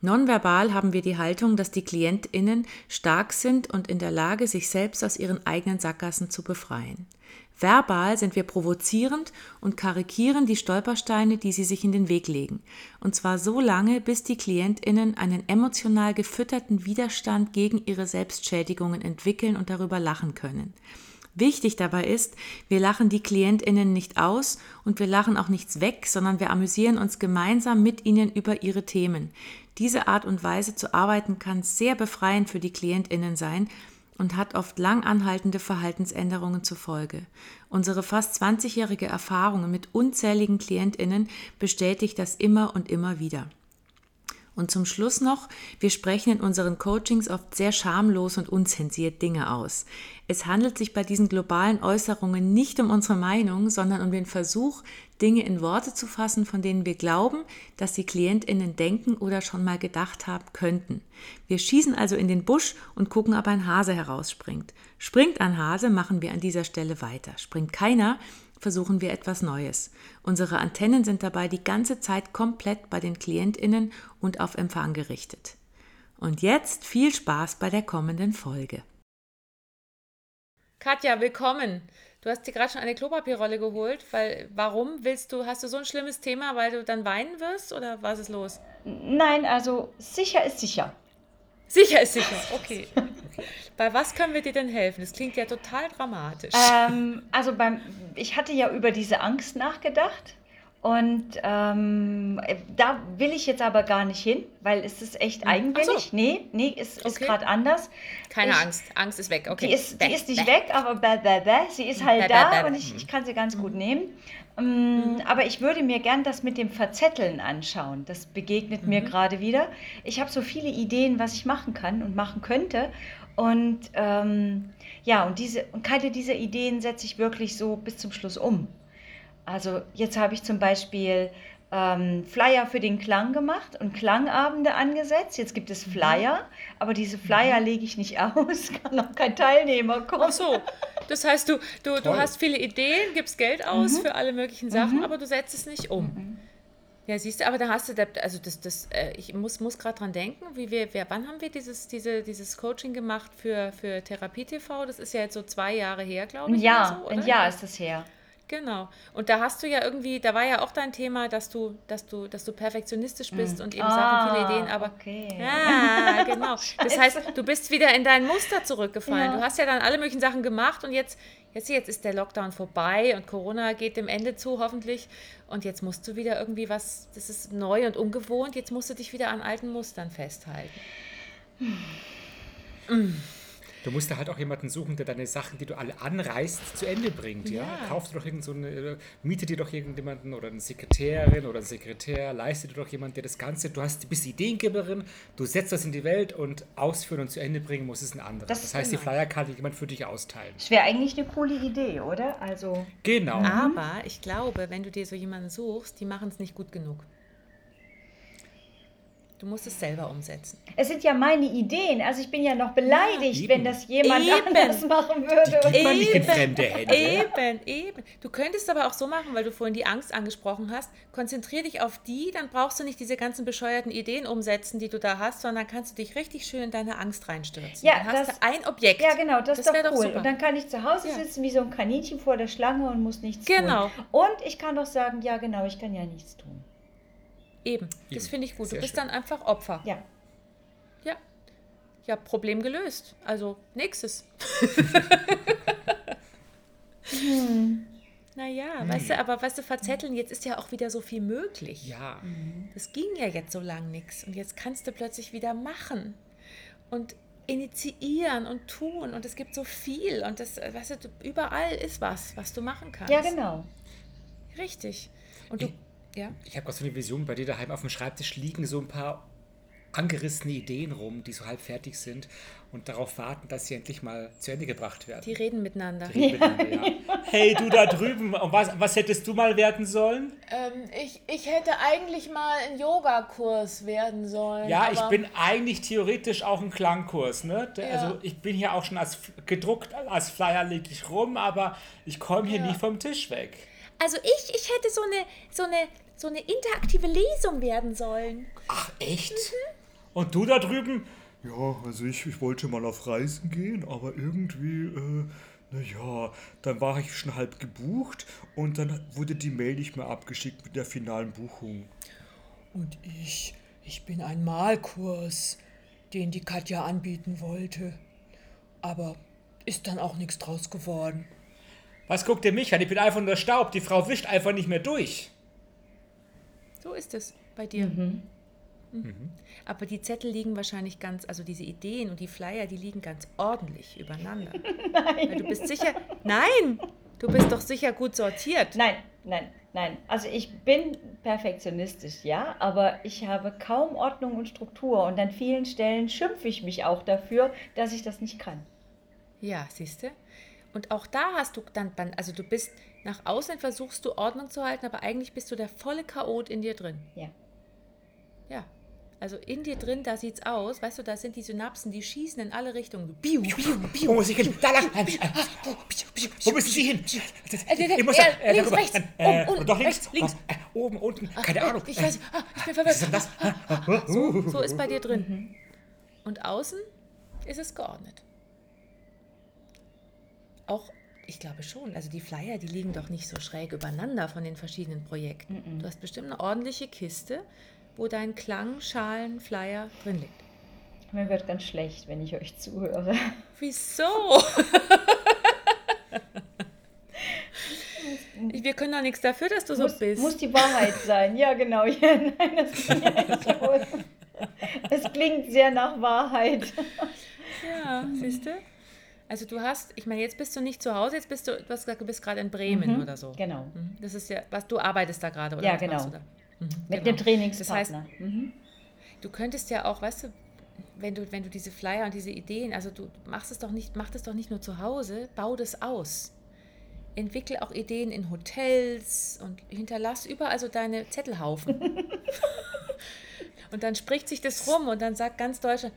Nonverbal haben wir die Haltung, dass die Klientinnen stark sind und in der Lage, sich selbst aus ihren eigenen Sackgassen zu befreien. Verbal sind wir provozierend und karikieren die Stolpersteine, die sie sich in den Weg legen. Und zwar so lange, bis die Klientinnen einen emotional gefütterten Widerstand gegen ihre Selbstschädigungen entwickeln und darüber lachen können. Wichtig dabei ist, wir lachen die Klientinnen nicht aus und wir lachen auch nichts weg, sondern wir amüsieren uns gemeinsam mit ihnen über ihre Themen. Diese Art und Weise zu arbeiten kann sehr befreiend für die Klientinnen sein und hat oft lang anhaltende Verhaltensänderungen zur Folge. Unsere fast 20-jährige Erfahrung mit unzähligen Klientinnen bestätigt das immer und immer wieder. Und zum Schluss noch, wir sprechen in unseren Coachings oft sehr schamlos und unzensiert Dinge aus. Es handelt sich bei diesen globalen Äußerungen nicht um unsere Meinung, sondern um den Versuch, Dinge in Worte zu fassen, von denen wir glauben, dass die Klientinnen denken oder schon mal gedacht haben könnten. Wir schießen also in den Busch und gucken, ob ein Hase herausspringt. Springt ein Hase, machen wir an dieser Stelle weiter. Springt keiner, versuchen wir etwas Neues. Unsere Antennen sind dabei die ganze Zeit komplett bei den Klientinnen und auf Empfang gerichtet. Und jetzt viel Spaß bei der kommenden Folge. Katja, willkommen. Du hast dir gerade schon eine Klopapierrolle geholt, weil warum willst du, hast du so ein schlimmes Thema, weil du dann weinen wirst oder was ist los? Nein, also sicher ist sicher. Sicher ist sicher, okay. Bei was können wir dir denn helfen? Das klingt ja total dramatisch. Ähm, also beim, ich hatte ja über diese Angst nachgedacht und ähm, da will ich jetzt aber gar nicht hin, weil es ist echt hm. eigenwillig. So. Nee, nee, es okay. ist gerade anders. Keine ich, Angst, Angst ist weg, okay. Die ist, die ist nicht bäh. weg, aber bäh, bäh, bäh. sie ist halt bäh, da und ich, ich kann sie ganz gut hm. nehmen. Ähm, mhm. Aber ich würde mir gern das mit dem Verzetteln anschauen. Das begegnet mhm. mir gerade wieder. Ich habe so viele Ideen, was ich machen kann und machen könnte. Und ähm, ja, und, diese, und keine dieser Ideen setze ich wirklich so bis zum Schluss um. Also jetzt habe ich zum Beispiel ähm, Flyer für den Klang gemacht und Klangabende angesetzt. Jetzt gibt es mhm. Flyer, aber diese Flyer mhm. lege ich nicht aus, kann auch kein Teilnehmer kommen. Ach so, das heißt, du, du, du hast viele Ideen, gibst Geld aus mhm. für alle möglichen Sachen, mhm. aber du setzt es nicht um. Mhm. Ja, siehst du, aber da hast du, also das, das, äh, ich muss, muss gerade dran denken, wie wir, wir, wann haben wir dieses, diese, dieses Coaching gemacht für, für Therapie TV? Das ist ja jetzt so zwei Jahre her, glaube ich. Ja, so, ein Jahr ist das her. Genau. Und da hast du ja irgendwie, da war ja auch dein Thema, dass du, dass du, dass du perfektionistisch bist mm. und eben ah, Sachen, viele Ideen, aber. Okay. Ja, genau. das heißt, du bist wieder in dein Muster zurückgefallen. Ja. Du hast ja dann alle möglichen Sachen gemacht und jetzt, jetzt, jetzt ist der Lockdown vorbei und Corona geht dem Ende zu, hoffentlich. Und jetzt musst du wieder irgendwie was, das ist neu und ungewohnt, jetzt musst du dich wieder an alten Mustern festhalten. Mm. Du musst da halt auch jemanden suchen, der deine Sachen, die du alle anreißt, zu Ende bringt. Ja? ja. Kauf dir doch irgend so eine, miete dir doch irgendjemanden oder eine Sekretärin oder einen Sekretär, leiste dir doch jemanden, der das Ganze, du hast, bist Ideengeberin, du setzt das in die Welt und ausführen und zu Ende bringen muss es ein anderer. Das, das heißt, genau. die Flyer kann jemand für dich austeilen. Das wäre eigentlich eine coole Idee, oder? Also genau. Aber ich glaube, wenn du dir so jemanden suchst, die machen es nicht gut genug. Du musst es selber umsetzen. Es sind ja meine Ideen. Also ich bin ja noch beleidigt, ja, wenn das jemand eben. anders machen würde. Die man nicht in fremde Hände. Eben, eben. Du könntest aber auch so machen, weil du vorhin die Angst angesprochen hast. Konzentrier dich auf die, dann brauchst du nicht diese ganzen bescheuerten Ideen umsetzen, die du da hast, sondern kannst du dich richtig schön in deine Angst reinstürzen. Ja, dann das, hast du ein Objekt. Ja, genau, das, das ist doch cool. Doch und dann kann ich zu Hause ja. sitzen wie so ein Kaninchen vor der Schlange und muss nichts genau. tun. Genau. Und ich kann doch sagen, ja genau, ich kann ja nichts tun. Eben, das finde ich gut. Sehr du bist schön. dann einfach Opfer. Ja. Ja. Ja, Problem gelöst. Also nächstes. hm. Naja, hm. weißt du, aber weißt du, verzetteln, jetzt ist ja auch wieder so viel möglich. Ja. Das ging ja jetzt so lang nichts. Und jetzt kannst du plötzlich wieder machen. Und initiieren und tun. Und es gibt so viel. Und das, weißt du, überall ist was, was du machen kannst. Ja, genau. Richtig. Und du. Ja? Ich habe gerade so eine Vision bei dir daheim auf dem Schreibtisch liegen, so ein paar angerissene Ideen rum, die so halb fertig sind und darauf warten, dass sie endlich mal zu Ende gebracht werden. Die reden miteinander. Die reden miteinander ja. Hey, du da drüben, was, was hättest du mal werden sollen? Ähm, ich, ich hätte eigentlich mal einen Yogakurs werden sollen. Ja, ich bin eigentlich theoretisch auch ein Klangkurs. Ne? Ja. Also ich bin hier auch schon als gedruckt, als Flyer lege ich rum, aber ich komme hier Ja. nicht vom Tisch weg. Also ich, ich hätte so eine, so, eine, so eine interaktive Lesung werden sollen. Ach, echt? Mhm. Und du da drüben? Ja, also ich, ich wollte mal auf Reisen gehen, aber irgendwie, äh, naja, dann war ich schon halb gebucht und dann wurde die Mail nicht mehr abgeschickt mit der finalen Buchung. Und ich, ich bin ein Malkurs, den die Katja anbieten wollte. Aber ist dann auch nichts draus geworden. Was guckt ihr mich an? Ich bin einfach nur Staub. Die Frau wischt einfach nicht mehr durch. So ist es bei dir. Mhm. Aber die Zettel liegen wahrscheinlich ganz, also diese Ideen und die Flyer, die liegen ganz ordentlich übereinander. Nein. Weil du bist sicher, nein, du bist doch sicher gut sortiert. Nein, nein, nein. Also ich bin perfektionistisch, ja, aber ich habe kaum Ordnung und Struktur und an vielen Stellen schimpfe ich mich auch dafür, dass ich das nicht kann. Ja, siehst du? Und auch da hast du dann, also du bist nach außen versuchst du Ordnung zu halten, aber eigentlich bist du der volle Chaot in dir drin. Ja. Ja. Also in dir drin, da sieht's aus, weißt du, da sind die Synapsen, die schießen in alle Richtungen. Biu, biu, biu. Wo muss ich hin? Da lang. Wo müssen Sie hin? Ich muss da, äh, äh, links, darüber. rechts, Äh, unten, doch links. links. Äh, oben, unten. Keine Ahnung. Ich weiß, ah, ich bin Was ist denn verwirrt. das? So, so ist bei dir drin. Und außen ist es geordnet. Auch, ich glaube schon, also die Flyer, die liegen doch nicht so schräg übereinander von den verschiedenen Projekten. Du hast bestimmt eine ordentliche Kiste, wo dein Klangschalen-Flyer drin liegt. Mir wird ganz schlecht, wenn ich euch zuhöre. Wieso? Wir können doch nichts dafür, dass du so muss, bist. muss die Wahrheit sein. Ja, genau. Ja, nein, das, ja, es klingt sehr nach Wahrheit. Ja, siehst du? Also du hast, ich meine, jetzt bist du nicht zu Hause, jetzt bist du, du hast gesagt, du bist gerade in Bremen oder so. Genau. Mhm. Das ist ja, was du arbeitest da gerade, oder? Ja, genau. Mhm, Mit genau. einem Trainingspartner. Das heißt, mhm. du könntest ja auch, weißt du, wenn du, wenn du diese Flyer und diese Ideen, also du machst es doch nicht, mach das doch nicht nur zu Hause, bau das aus. Entwickle auch Ideen in Hotels und hinterlass überall so deine Zettelhaufen. und dann spricht sich das rum und dann sagt ganz Deutschland,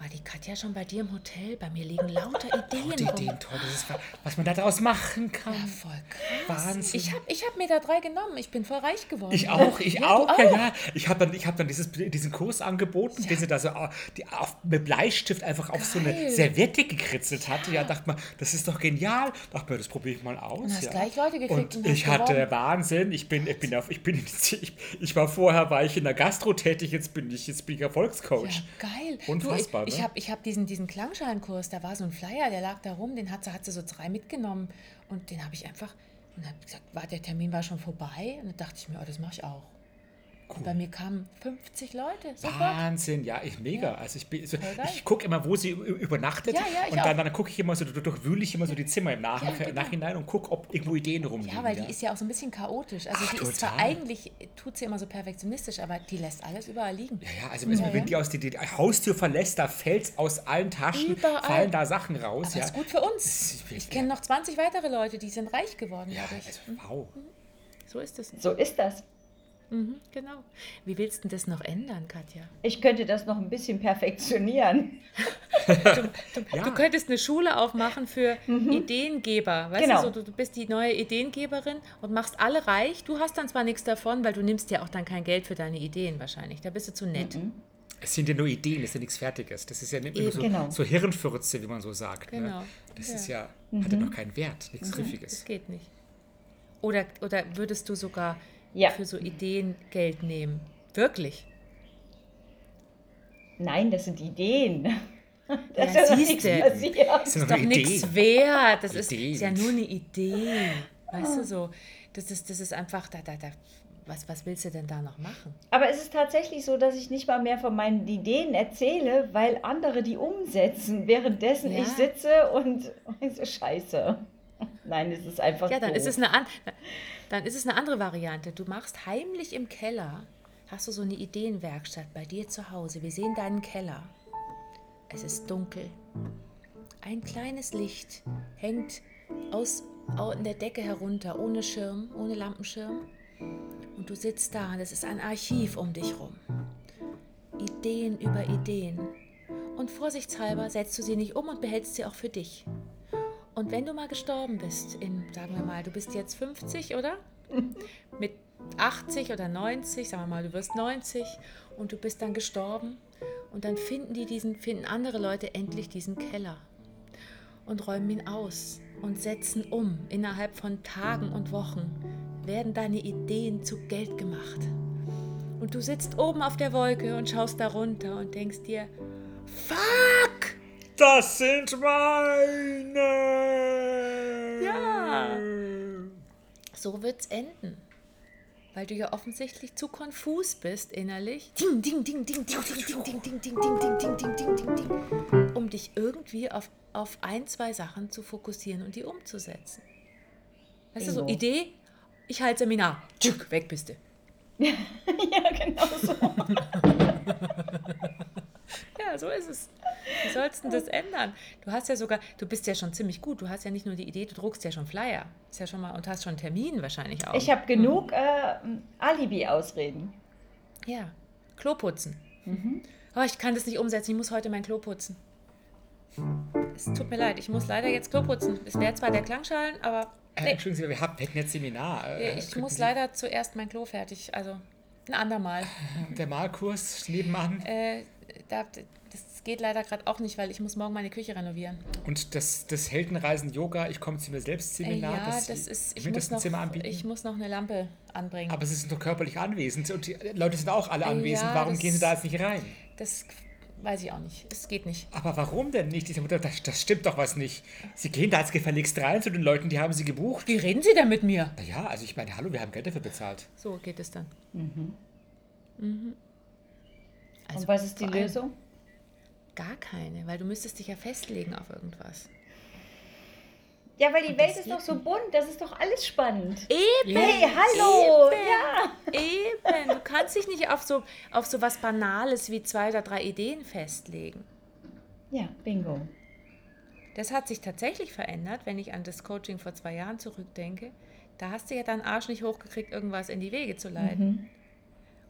war die Katja schon bei dir im Hotel? Bei mir liegen lauter Ideen rum. Ideen, toll. Das ist, was man daraus machen kann. Ja, voll krass. Wahnsinn. Ich habe ich hab mir da drei genommen. Ich bin voll reich geworden. Ich auch, ich Ja, auch, du ja, ja. Ich habe dann, ich hab dann dieses, diesen Kurs angeboten, den sie da so die, auf, mit Bleistift einfach auf so eine Geil. Serviette gekritzelt hatte. Ja, dachte man, das ist doch genial. Dachte mir, das probiere ich mal aus. Und hast ja. gleich Leute gekriegt Und und ich hatte gewonnen. Wahnsinn. Ich bin, ich bin auf, ich bin, ich, ich war vorher, war ich in der Gastro tätig, jetzt bin ich, jetzt bin ich Erfolgscoach. Ja, geil. Unfassbar, Du, ich ich habe ich hab diesen, diesen Klangschalenkurs, da war so ein Flyer, der lag da rum, den hat sie, hat sie so drei mitgenommen und den habe ich einfach, und dann hab ich gesagt, war, der Termin war schon vorbei und dann dachte ich mir, oh, das mache ich auch. Und bei mir kamen 50 Leute, sofort. Wahnsinn, ja, ich mega. Also ich, bin- so, ich gucke immer, wo sie übernachtet Ja, ja, ich und dann, dann gucke ich immer so, durchwühle ich immer so die Zimmer im Nach Ja, genau. Nachhinein und gucke, ob irgendwo Ideen rumliegen. Ja, weil die ist ja auch so ein bisschen chaotisch. Also Ach, die ist zwar total. eigentlich, tut sie immer so perfektionistisch, aber die lässt alles überall liegen. Ja, ja, also, also wenn die aus die, die Haustür verlässt, da fällt aus allen Taschen, Überall. fallen da Sachen raus. Aber ja. ist gut für uns. Ich kenne noch 20 weitere Leute, die sind reich geworden Ja, dadurch. also, wow. So ist es. So ist das. Mhm, genau. Wie willst du denn das noch ändern, Katja? Ich könnte das noch ein bisschen perfektionieren. Ja. Du könntest eine Schule aufmachen für Ideengeber. Weißt Genau. du, so, du, du bist die neue Ideengeberin und machst alle reich. Du hast dann zwar nichts davon, weil du nimmst ja auch dann kein Geld für deine Ideen wahrscheinlich. Da bist du zu nett. Es sind ja nur Ideen, das ist ja nichts Fertiges. Das ist ja nicht nur so, Genau. so Hirnfürze, wie man so sagt. Genau. Ne? Das Ja. ist ja, hat ja noch keinen Wert, nichts Das Griffiges. geht nicht. Oder, oder würdest du sogar Ja. für so Ideen Geld nehmen? Wirklich? Nein, das sind Ideen. Da Ja, ist siehst du. Das ist sind doch nichts wert. Das ist, ist ja nur eine Idee. Weißt du so? Das ist, das ist einfach, da, da, da, was, was willst du denn da noch machen? Aber es ist tatsächlich so, dass ich nicht mal mehr von meinen Ideen erzähle, weil andere die umsetzen, währenddessen Ja. ich sitze und und so scheiße. Nein, es ist einfach Ja, dann doof. ist es eine an, dann ist es eine andere Variante. Du machst heimlich im Keller, hast du so eine Ideenwerkstatt bei dir zu Hause. Wir sehen deinen Keller. Es ist dunkel. Ein kleines Licht hängt aus in der Decke herunter, ohne Schirm, ohne Lampenschirm. Und du sitzt da und es ist ein Archiv um dich rum. Ideen über Ideen. Und vorsichtshalber setzt du sie nicht um und behältst sie auch für dich. Und wenn du mal gestorben bist, in, sagen wir mal, du bist jetzt 50, oder? Mit 80 oder 90, sagen wir mal, du wirst 90 und du bist dann gestorben und dann finden die diesen, finden andere Leute endlich diesen Keller und räumen ihn aus und setzen um. Innerhalb von Tagen und Wochen werden deine Ideen zu Geld gemacht. Und du sitzt oben auf der Wolke und schaust da runter und denkst dir, fuck! Das sind meine! Ja! So wird's enden weil du ja offensichtlich zu konfus bist innerlich, ding, ding, ding, ding, ding, ding, ding, ding, ding, ding, ding, ding, ding, ding, ding, ding, ding, um dich irgendwie auf, auf ein, zwei Sachen zu fokussieren und die umzusetzen. Weißt du, so Idee, ich halte Seminar, Tschück, weg bist du. ja, genau so. Ja, so ist es. Wie sollst du das ändern? Du hast ja sogar, du bist ja schon ziemlich gut. Du hast ja nicht nur die Idee, du druckst ja schon Flyer. Ist ja schon mal und hast schon einen Termin wahrscheinlich auch. Ich habe genug äh, Alibi-Ausreden. Ja, Klo putzen. Mhm. Oh, ich kann das nicht umsetzen. Ich muss heute mein Klo putzen. Es tut mir leid, ich muss leider jetzt Klo putzen. Es wäre zwar der Klangschalen, aber. Äh, nee. Entschuldigen Sie, wir haben jetzt Seminar. Äh, ich muss Sie? leider zuerst mein Klo fertig. Also ein andermal. Der Malkurs nebenan? Äh, da, das geht leider gerade auch nicht, weil ich muss morgen meine Küche renovieren. Und das, das Heldenreisen-Yoga, ich komme zu mir selbst Seminar, ja, das, das ist, ich muss, noch, ich muss noch eine Lampe anbringen. Aber Sie sind doch körperlich anwesend und die Leute sind auch alle anwesend. Ja, warum das, gehen Sie da jetzt nicht rein? Das weiß ich auch nicht. Es geht nicht. Aber warum denn nicht? Das, das stimmt doch was nicht. Sie gehen da jetzt gefälligst rein zu den Leuten, die haben Sie gebucht. Wie reden Sie denn mit mir? Naja, also ich meine, hallo, wir haben Geld dafür bezahlt. So geht es dann. Mhm. Mhm. Also Und was ist die Lösung? Gar keine, weil du müsstest dich ja festlegen auf irgendwas. Ja, weil die Welt ist doch so bunt, das ist doch alles spannend. Eben. Hey, hallo. Eben. Ja. Eben. Du kannst dich nicht auf so, auf so was Banales wie zwei oder drei Ideen festlegen. Ja, bingo. Das hat sich tatsächlich verändert, wenn ich an das Coaching vor zwei Jahren zurückdenke. Da hast du ja deinen Arsch nicht hochgekriegt, irgendwas in die Wege zu leiten. Mhm.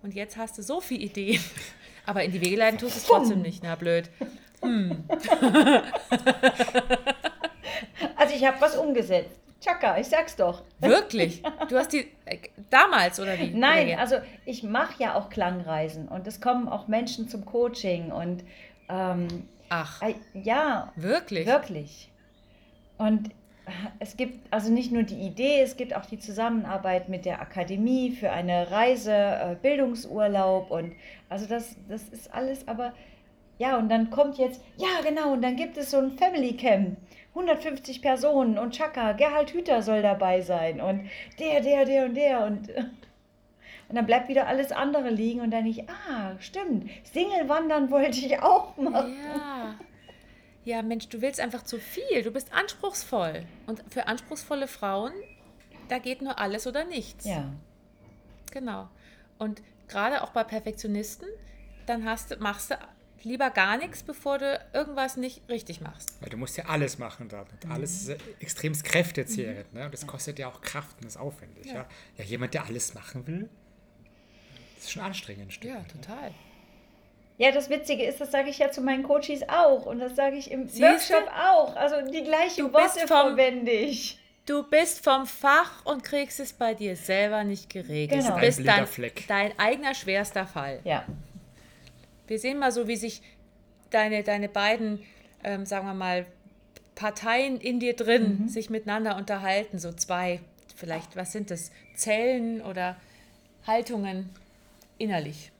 Und jetzt hast du so viele Ideen. Aber in die Wege leiten tust du es trotzdem nicht, na blöd. Hm. Also ich habe was umgesetzt. Chaka, ich sag's doch. Wirklich? Du hast die äh, damals oder wie? Nein, oder also ich mache ja auch Klangreisen und es kommen auch Menschen zum Coaching und ähm, ach äh, ja wirklich wirklich und es gibt also nicht nur die Idee, es gibt auch die Zusammenarbeit mit der Akademie für eine Reise, äh, Bildungsurlaub und also das, das ist alles, aber ja, und dann kommt jetzt, ja genau, und dann gibt es so ein Family Camp, 150 Personen und Chaka, Gerhard Hüter soll dabei sein und der, der, der und der und, und dann bleibt wieder alles andere liegen und dann ich, ah, stimmt, Single wandern wollte ich auch machen. Ja ja, Mensch, du willst einfach zu viel, du bist anspruchsvoll. Und für anspruchsvolle Frauen, da geht nur alles oder nichts. Ja. Genau. Und gerade auch bei Perfektionisten, dann hast, machst du lieber gar nichts, bevor du irgendwas nicht richtig machst. Weil du musst ja alles machen dann. Und alles mhm. ist extrem kräftezehrend. Mhm. Ne? Und das kostet ja auch Kraft und ist aufwendig. Ja. ja. ja, jemand, der alles machen will, ist schon anstrengend. Ja, ne? Ja, das Witzige ist, das sage ich ja zu meinen Coaches auch und das sage ich im Siehste? Workshop auch. Also die gleichen du Worte verwende ich. Du bist vom Fach und kriegst es bei dir selber nicht geregelt. Genau. Du bist dein, Fleck. dein eigener schwerster Fall. Ja. Wir sehen mal so, wie sich deine, deine beiden, ähm, sagen wir mal, Parteien in dir drin mhm. sich miteinander unterhalten. So zwei, vielleicht, was sind das? Zellen oder Haltungen innerlich.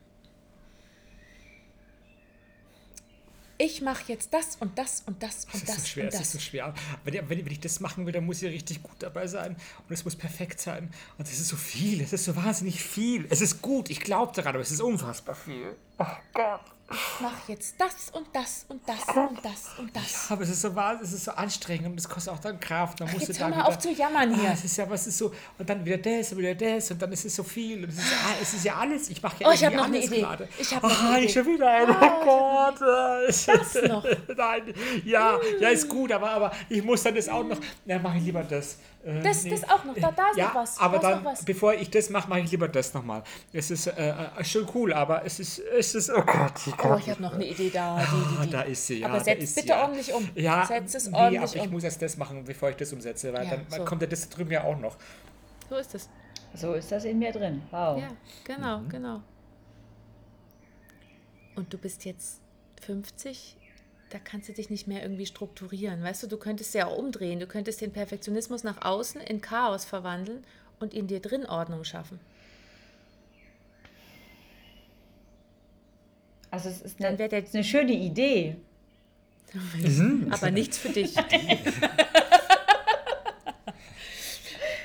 Ich mache jetzt das und das und das und das. Das ist so schwer, und das. ist so schwer. Wenn, wenn, wenn ich das machen will, dann muss ich richtig gut dabei sein und es muss perfekt sein. Und es ist so viel, es ist so wahnsinnig viel. Es ist gut, ich glaube daran, aber es ist unfassbar viel. Oh Gott. Ich mache jetzt das und das und das und das und das. Aber es ist so wahr, es ist so anstrengend und es kostet auch dann Kraft. Dann musst Jetzt du hör dann mal auf zu jammern hier. Ah, es ist ja, was ist so, und dann wieder das und wieder das und dann ist es so viel. Und es ist, ah, es ist ja alles. Ich mache ja Oh, ich hab irgendwie noch eine Idee. gerade. Ich hab noch Ah, eine ich Idee. schon wieder eine. Oh, Gott. Das noch. Nein, ja, ja, ist gut, aber, aber ich muss dann das auch noch. Na, mache ich lieber das. Äh, Das- das auch noch, da- da ist ja, noch was, Aber da dann, was. bevor ich das mache, mache ich lieber das nochmal. Es ist äh, äh, schon cool, aber es ist, es ist, oh Gott, ich Oh, ich habe noch eine Idee da. Die, die, Ah, die. da ist sie, ja. Aber setz bitte ja. ordentlich um. Ja, Setz es nee, ordentlich aber ich um. muss erst das machen, bevor ich das umsetze, weil Ja, dann so. kommt ja das drüben ja auch noch. So ist es. So ist das in mir drin. Wow. Ja, genau, Mhm. genau. Und du bist jetzt 50, da kannst du dich nicht mehr irgendwie strukturieren. Weißt du, du könntest ja auch umdrehen. Du könntest den Perfektionismus nach außen in Chaos verwandeln und in dir drin Ordnung schaffen. Also es ist Dann eine, es ist eine schöne Idee. Aber nichts für dich.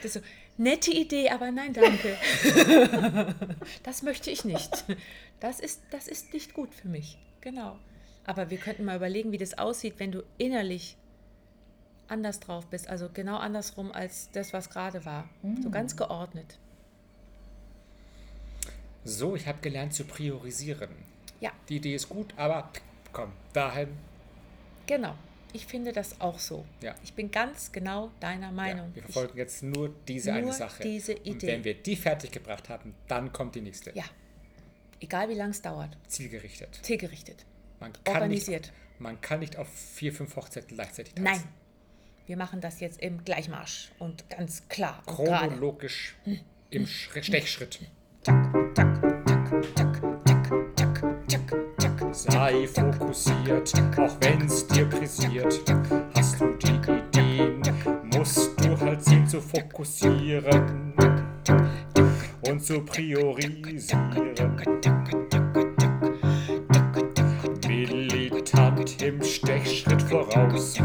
So, nette Idee, aber nein, danke. Das möchte ich nicht. Das ist, das ist nicht gut für mich. Genau. Aber wir könnten mal überlegen, wie das aussieht, wenn du innerlich anders drauf bist. Also genau andersrum als das, was gerade war. So ganz geordnet. So, ich habe gelernt zu priorisieren. Ja, Die Idee ist gut, aber komm, dahin. genau. Ich finde das auch so. Ja. Ich bin ganz genau deiner Ja, Meinung. wir Ich- verfolgen jetzt nur diese Nur eine Sache. diese Und Idee. wenn wir die fertig gebracht haben, dann kommt die nächste. ja. Egal wie lang es dauert. Zielgerichtet. Zielgerichtet. Man kann Organisiert. Nicht, man kann nicht auf vier, fünf Hochzeiten gleichzeitig tanzen. Nein. Wir machen das jetzt im Gleichmarsch und ganz klar. Chronologisch im Schri- Stechschritt. Tack, tack, tack, tack, tack, tack, tack, tack. Sei fokussiert, auch wenn's dir pressiert. Hast du die Ideen, musst du halt sehen zu fokussieren und zu priorisieren. Im Stechschritt voraus, so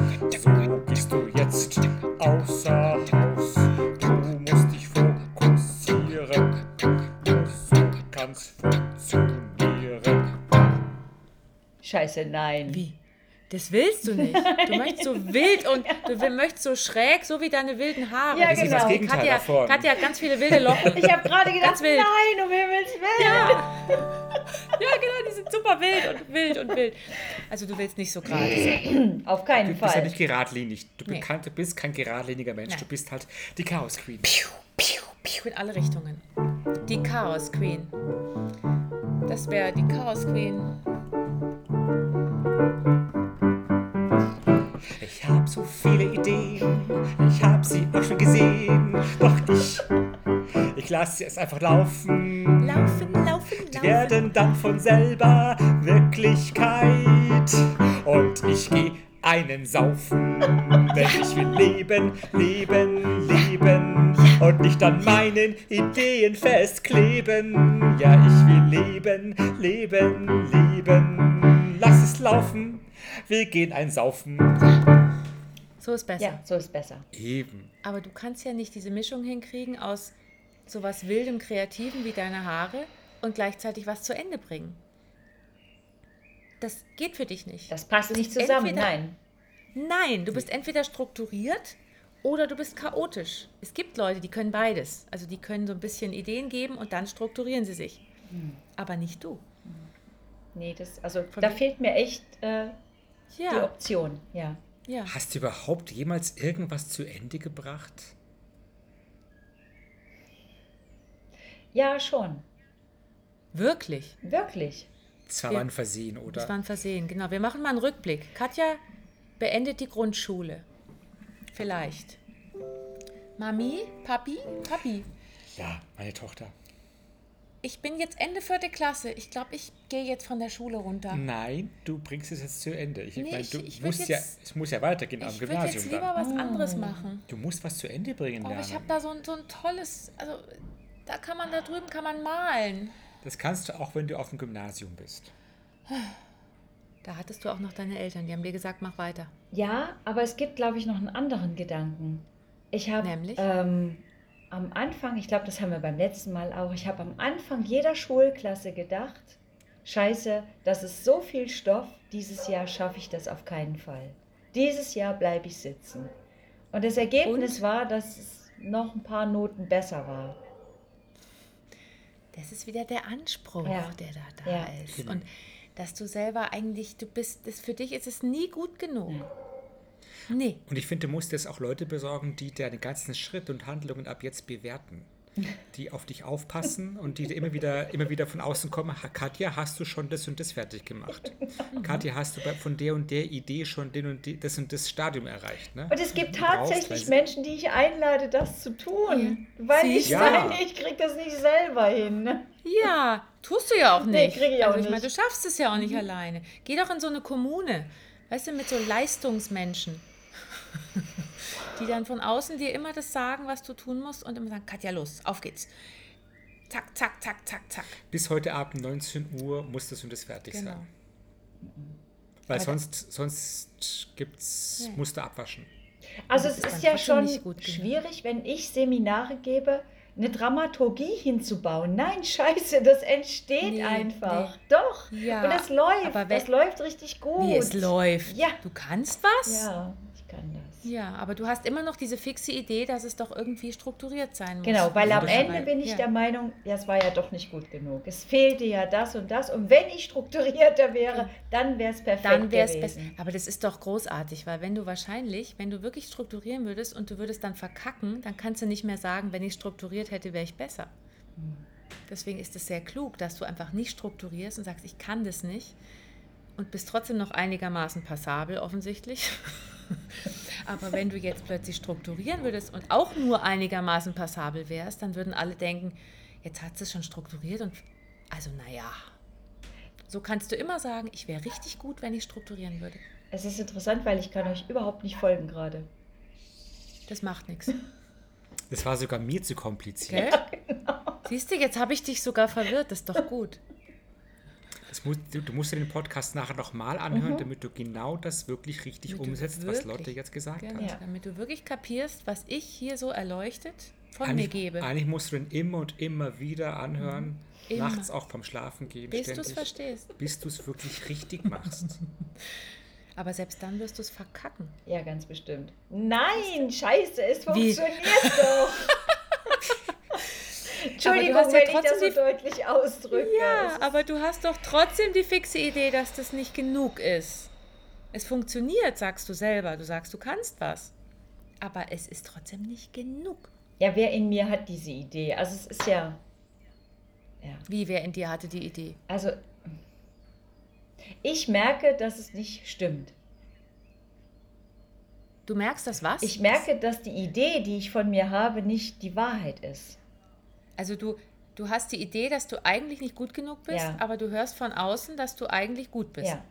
gehst du jetzt außer Haus. Du musst dich fokussieren, nur so kann's funktionieren. Scheiße, nein. Wie? Das willst du nicht. Du möchtest so wild und du möchtest so schräg, so wie deine wilden Haare. Ja, Das ist genau. das Gegenteil Katja, davon. Katja hat ganz viele wilde Locken. Ich habe gerade gedacht, Ganz wild. nein, um Himmels Willen. Ja, genau, die sind super wild und wild und wild. Also du willst nicht so gerade sein. Auf keinen Du bist ja Fall. nicht geradlinig. Du, Nee. bekannt, du bist kein geradliniger Mensch. Nein. Du bist halt die Chaos Queen. In alle Richtungen. Die Chaos Queen. Das wäre die Chaos Queen. Sie jetzt einfach laufen. Laufen, laufen, Die laufen. werden dann von selber Wirklichkeit. Und ich geh einen saufen, denn ich will leben, leben, leben und nicht an meinen Ideen festkleben. Ja, ich will leben, leben, leben. Lass es laufen, wir gehen ein Saufen. So ist besser. Ja, so ist besser. Eben. Aber du kannst ja nicht diese Mischung hinkriegen aus sowas wildem, kreativen wie deine Haare und gleichzeitig was zu Ende bringen. Das geht für dich nicht. Das passt nicht zusammen, entweder- nein. Nein, du bist entweder strukturiert oder du bist chaotisch. Es gibt Leute, die können beides. Also die können so ein bisschen Ideen geben und dann strukturieren sie sich. Aber nicht du. Nee, das, also Von- da fehlt mir echt äh, die Ja, Option. Ja. ja. Hast du überhaupt jemals irgendwas zu Ende gebracht? Ja, schon. Wirklich. Wirklich. Zwar Ja. war ein Versehen, oder? Das war ein Versehen. Genau. Wir machen mal einen Rückblick. Katja beendet die Grundschule. Vielleicht. Mami, Papi, Papi. ja, meine Tochter. Ich bin jetzt Ende vierte Klasse. Ich glaube, ich gehe jetzt von der Schule runter. Nein, du bringst es jetzt zu Ende. Ich Nee, meine, ich- du ich würd musst ja, jetzt- es muss ja weitergehen am Ich würde Gymnasium jetzt lieber dann. was anderes machen. Du musst was zu Ende bringen Oh, lernen. ich habe da so ein, so ein tolles, also da kann man, da drüben kann man malen. das kannst du auch, wenn du auf dem Gymnasium bist. Da hattest du auch noch deine Eltern, die haben dir gesagt, mach weiter. Ja, aber es gibt, glaube ich, noch einen anderen Gedanken. Ich habe Nämlich? ähm, am Anfang, ich glaube, das haben wir beim letzten Mal auch, ich habe am Anfang jeder Schulklasse gedacht, scheiße, das ist so viel Stoff, dieses Jahr schaffe ich das auf keinen Fall. Dieses Jahr bleibe ich sitzen. Und das Ergebnis Und? war, dass es noch ein paar Noten besser war. Das ist wieder der Anspruch, ja. der da, da ja. ist. Genau. Und dass du selber eigentlich, du bist, das, für dich ist es nie gut genug. Ja. Nee. Und ich finde, du musst jetzt auch Leute besorgen, die deine ganzen Schritte und Handlungen ab jetzt bewerten. Die auf dich aufpassen und die immer wieder, immer wieder von außen kommen. Katja, hast du schon das und das fertig gemacht? Katja, hast du von der und der Idee schon den und die, das und das Stadium erreicht? Ne? Und es gibt tatsächlich Menschen, die ich einlade, das zu tun. Ja. Weil ich ja. sage, ich kriege das nicht selber hin. Ne? Ja, tust du ja auch nicht. Nee, kriege ich auch also, ich meine, du schaffst es ja auch nicht mhm. alleine. Geh doch in so eine Kommune, weißt du, mit so Leistungsmenschen. Die dann von außen dir immer das sagen, was du tun musst und immer sagen, Katja, los, auf geht's. Zack, zack, zack, zack, zack. Bis heute Abend 19 Uhr muss das und das fertig genau. sein. Weil Aber sonst, sonst gibt's, nee. musst du abwaschen. Also es ist, ist ja schon schwierig, wenn ich Seminare gebe, eine Dramaturgie hinzubauen. Nein, scheiße, das entsteht nee, einfach. Nee. Doch. Ja, und es läuft. Aber das läuft richtig gut. Wie es läuft. Ja. Du kannst was? Ja, ich kann das. Ja, aber du hast immer noch diese fixe Idee, dass es doch irgendwie strukturiert sein muss. Genau, weil am Ende bin ich ja. der Meinung, das war ja doch nicht gut genug. Es fehlte ja das und das. Und wenn ich strukturierter wäre, dann wäre es perfekt dann wär's gewesen. Aber das ist doch großartig, weil wenn du wahrscheinlich, wenn du wirklich strukturieren würdest und du würdest dann verkacken, dann kannst du nicht mehr sagen, wenn ich strukturiert hätte, wäre ich besser. Deswegen ist es sehr klug, dass du einfach nicht strukturierst und sagst, ich kann das nicht und bist trotzdem noch einigermaßen passabel offensichtlich. Aber wenn du jetzt plötzlich strukturieren würdest und auch nur einigermaßen passabel wärst, dann würden alle denken, jetzt hat sie es schon strukturiert und also naja. So kannst du immer sagen, ich wäre richtig gut, wenn ich strukturieren würde. Es ist interessant, weil ich kann euch überhaupt nicht folgen gerade. Das macht nichts. Das war sogar mir zu kompliziert. Ja, genau. Siehst du, jetzt habe ich dich sogar verwirrt. Das ist doch gut. Muss, du, du, musst dir den Podcast nachher nochmal anhören, mhm. damit du genau das wirklich richtig damit umsetzt, wirklich, was Lotte jetzt gesagt genau, hat. Damit du wirklich kapierst, was ich hier so erleuchtet von eigentlich, mir gebe. Eigentlich musst du den immer und immer wieder anhören, mhm. nachts auch beim Schlafen gehen. Bis du es verstehst. Bis du es wirklich richtig machst. Aber selbst dann wirst du es verkacken. Ja, ganz bestimmt. Nein, scheiße, es funktioniert Wie? doch. Entschuldigung, ja wenn ich das so deutlich ausdrücke. Ja, aber du hast doch trotzdem die fixe Idee, dass das nicht genug ist. Es funktioniert, sagst du selber. Du sagst, du kannst was. Aber es ist trotzdem nicht genug. Ja, wer in mir hat diese Idee? Also es ist ja... ja. Wie, wer in dir hatte die Idee? Also ich merke, dass es nicht stimmt. Du merkst das was? Ich merke, dass die Idee, die ich von mir habe, nicht die Wahrheit ist. Also du, du hast die Idee, dass du eigentlich nicht gut genug bist, ja. aber du hörst von außen, dass du eigentlich gut bist. Ja.